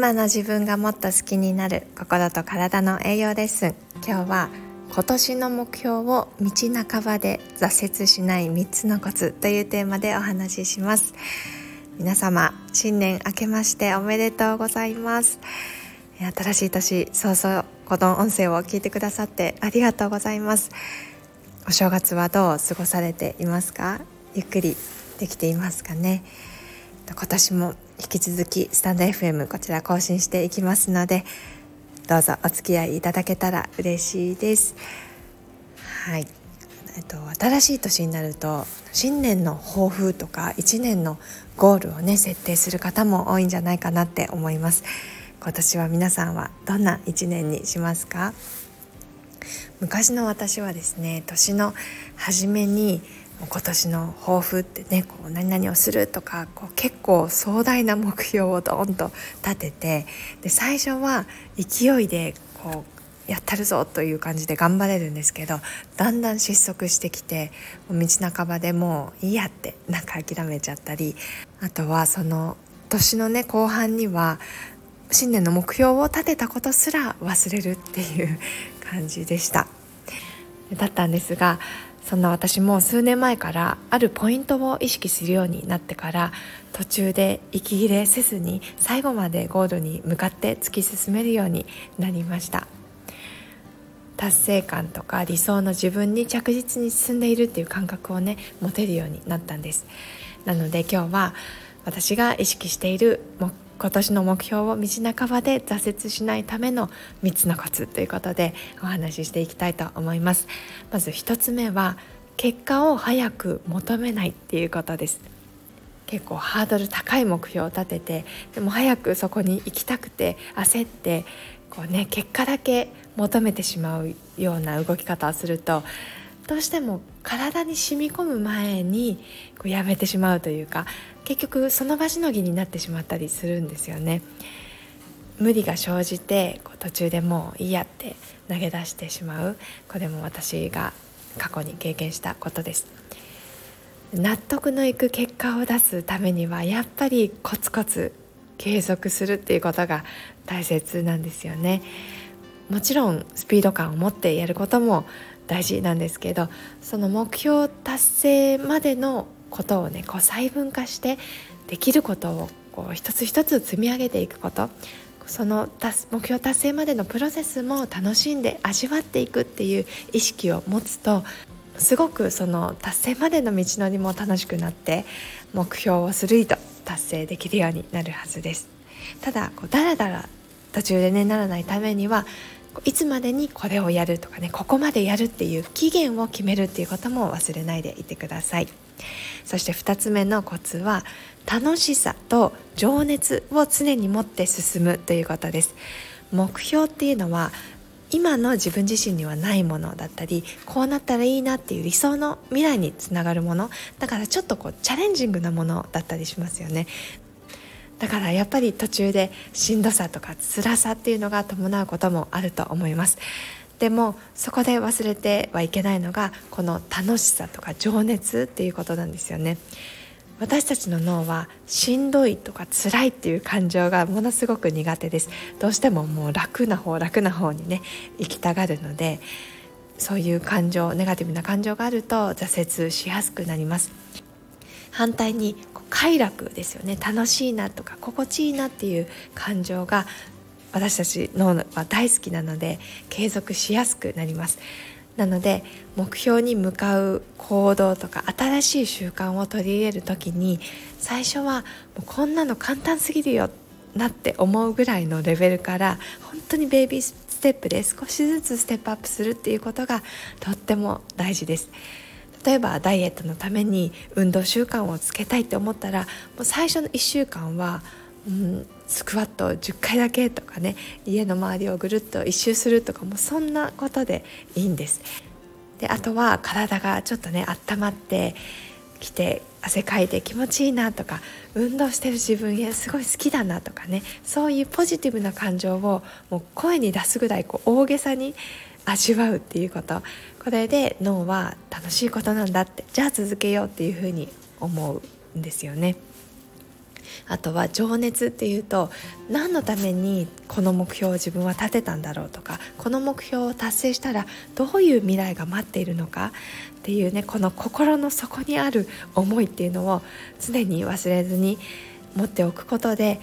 今の自分がもっと好きになる心と体の栄養レッスン今日は今年の目標を道半ばで挫折しない3つのコツというテーマでお話しします。皆様新年明けましておめでとうございます。新しい年早々この音声を聞いてくださってありがとうございます。お正月はどう過ごされていますか？ゆっくりできていますかね？今年も引き続きスタンド FM こちら更新していきますのでどうぞお付き合いいただけたら嬉しいです。はい。えっと、新しい年になると新年の抱負とか1年のゴールをね設定する方も多いんじゃないかなって思います。今年は皆さんはどんな1年にしますか？昔の私はですね年の初めに今年の抱負ってねこう何々をするとかこう結構壮大な目標をドーンと立ててで最初は勢いでこうやったるぞという感じで頑張れるんですけどだんだん失速してきて道半ばでもういいやってなんか諦めちゃったりあとはその年のね後半には新年の目標を立てたことすら忘れるっていう感じでした。だったんですがそんな私も数年前からあるポイントを意識するようになってから途中で息切れせずに最後までゴールに向かって突き進めるようになりました。達成感とか理想の自分に着実に進んでいるっていう感覚をね持てるようになったんです。なので今日は私が意識している目今年の目標を道半ばで挫折しないための3つのコツということでお話ししていきたいと思います。まず1つ目は結果を早く求めないっていうことです。結構ハードル高い目標を立ててでも早くそこに行きたくて焦ってこうね結果だけ求めてしまうような動き方をするとどうしても体に染み込む前にこうやめてしまうというか結局その場しのぎになってしまったりするんですよね。無理が生じてこう途中でもういいやって投げ出してしまう。これも私が過去に経験したことです。納得のいく結果を出すためにはやっぱりコツコツ継続するっていうことが大切なんですよね。もちろんスピード感を持ってやることも大事なんですけどその目標達成までのことをねこう細分化してできることをこう一つ一つ積み上げていくこと。その目標達成までのプロセスも楽しんで味わっていくっていう意識を持つとすごくその達成までの道のりも楽しくなって目標をするいと達成できるようになるはずです。ただこうだらだら途中でねならないためにはいつまでにこれをやるとかねここまでやるっていう期限を決めるっていうことも忘れないでいてください。そして2つ目のコツは楽しさと情熱を常に持って進むということです。目標っていうのは今の自分自身にはないものだったりこうなったらいいなっていう理想の未来につながるもの。だからちょっとこうチャレンジングなものだったりしますよね。だからやっぱり途中でしんどさとか辛さっていうのが伴うこともあると思います。でもそこで忘れてはいけないのがこの楽しさとか情熱っていうことなんですよね。私たちの脳はしんどいとか辛いっていう感情がものすごく苦手です。どうしてももう楽な方楽な方にね行きたがるのでそういう感情ネガティブな感情があると挫折しやすくなります。反対に快楽ですよね楽しいなとか心地いいなっていう感情が私たち脳は大好きなので継続しやすくなりますなので目標に向かう行動とか新しい習慣を取り入れる時に最初はもうこんなの簡単すぎるよなって思うぐらいのレベルから本当にベイビーステップで少しずつステップアップするっていうことがとっても大事です。例えばダイエットのために運動習慣をつけたいって思ったらもう最初の1週間は、うん、スクワット10回だけとかね家の周りをぐるっと一周するとかもそんなことでいいんです。であとは体がちょっとね温まってきて汗かいて気持ちいいなとか運動してる自分へすごい好きだなとかねそういうポジティブな感情をもう声に出すぐらいこう大げさに味わうっていうこと。これで脳は楽しいことなんだって。じゃあ続けようっていうふうに思うんですよね。あとは情熱っていうと何のためにこの目標を自分は立てたんだろうとかこの目標を達成したらどういう未来が待っているのかっていうねこの心の底にある思いっていうのを常に忘れずに持っておくことで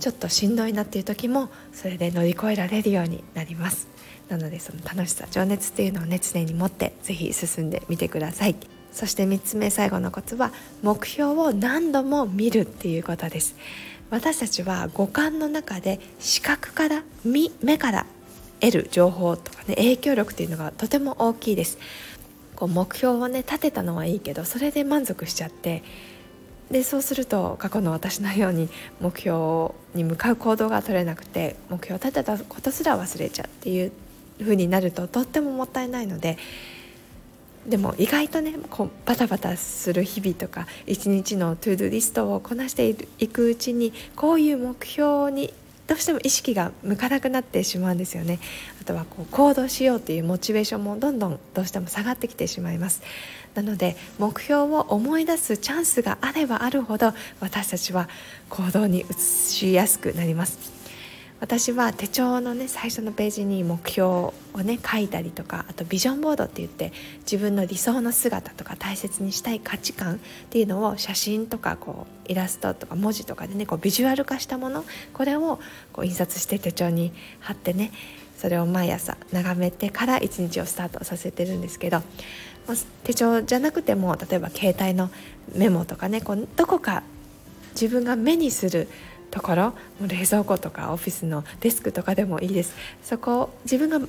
ちょっとしんどいなっていう時もそれで乗り越えられるようになります。なのでその楽しさ情熱っていうのをね常に持って是非進んでみてください。そして3つ目最後のコツは目標を何度も見るっていうことです。私たちは五感の中で視覚から目から得る情報とかね影響力っていうのがとても大きいです。こう目標をね立てたのはいいけどそれで満足しちゃってでそうすると過去の私のように目標に向かう行動が取れなくて目標を立てたことすら忘れちゃうっていう風になるととってももったいないのででも意外とねこうバタバタする日々とか一日のトゥードゥリストをこなしていくうちにこういう目標にどうしても意識が向かなくなってしまうんですよね。あとはこう行動しようというモチベーションもどんどんどうしても下がってきてしまいます。なので目標を思い出すチャンスがあればあるほど私たちは行動に移しやすくなります。私は手帳のね最初のページに目標をね書いたりとかあとビジョンボードって言って自分の理想の姿とか大切にしたい価値観っていうのを写真とかこうイラストとか文字とかでねこうビジュアル化したものこれをこう印刷して手帳に貼ってねそれを毎朝眺めてから一日をスタートさせてるんですけど手帳じゃなくても例えば携帯のメモとかねこうどこか自分が目にするところ冷蔵庫とかオフィスのデスクとかでもいいです。そこを自分が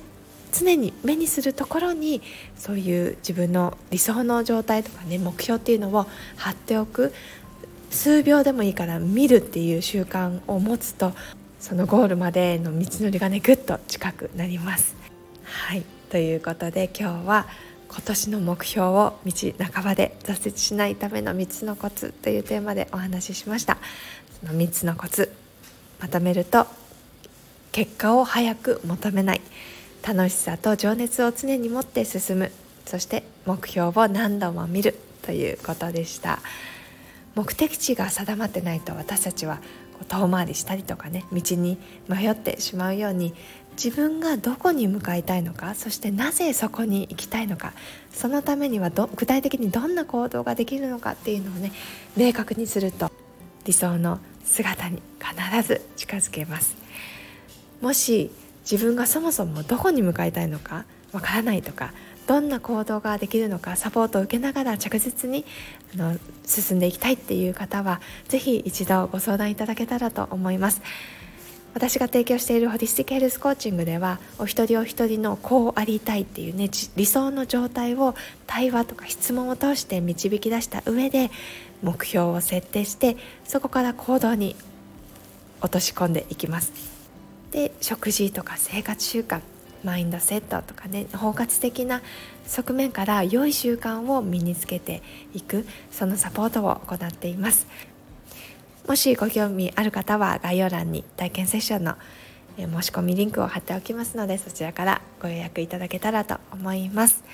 常に目にするところにそういう自分の理想の状態とかね目標っていうのを貼っておく。数秒でもいいから見るっていう習慣を持つとそのゴールまでの道のりがねぐっと近くなります。はい。ということで今日は今年の目標を道半ばで挫折しないための3つのコツというテーマでお話ししました。の3つのコツまとめると結果を早く求めない。楽しさと情熱を常に持って進む。そして目標を何度も見るということでした。目的地が定まってないと私たちは遠回りしたりとかね道に迷ってしまうように自分がどこに向かいたいのかそしてなぜそこに行きたいのかそのためには具体的にどんな行動ができるのかっていうのをね明確にすると理想の姿に必ず近づけます。もし自分がそもそもどこに向かいたいのかわからないとかどんな行動ができるのかサポートを受けながら着実にあの進んでいきたいっていう方は是非一度ご相談いただけたらと思います。私が提供しているホリスティックヘルスコーチングではお一人お一人のこうありたいっていうね理想の状態を対話とか質問を通して導き出した上で目標を設定してそこから行動に落とし込んでいきます。で食事とか生活習慣マインドセットとかね包括的な側面から良い習慣を身につけていくそのサポートを行っています。もしご興味ある方は概要欄に体験セッションの申し込みリンクを貼っておきますのでそちらからご予約いただけたらと思います。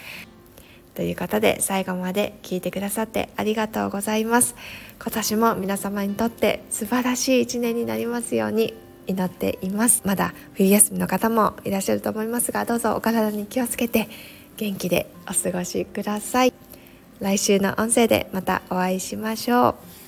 ということで最後まで聞いてくださってありがとうございます。今年も皆様にとって素晴らしい一年になりますように祈っています。まだ冬休みの方もいらっしゃると思いますがどうぞお体に気をつけて元気でお過ごしください。来週の音声でまたお会いしましょう。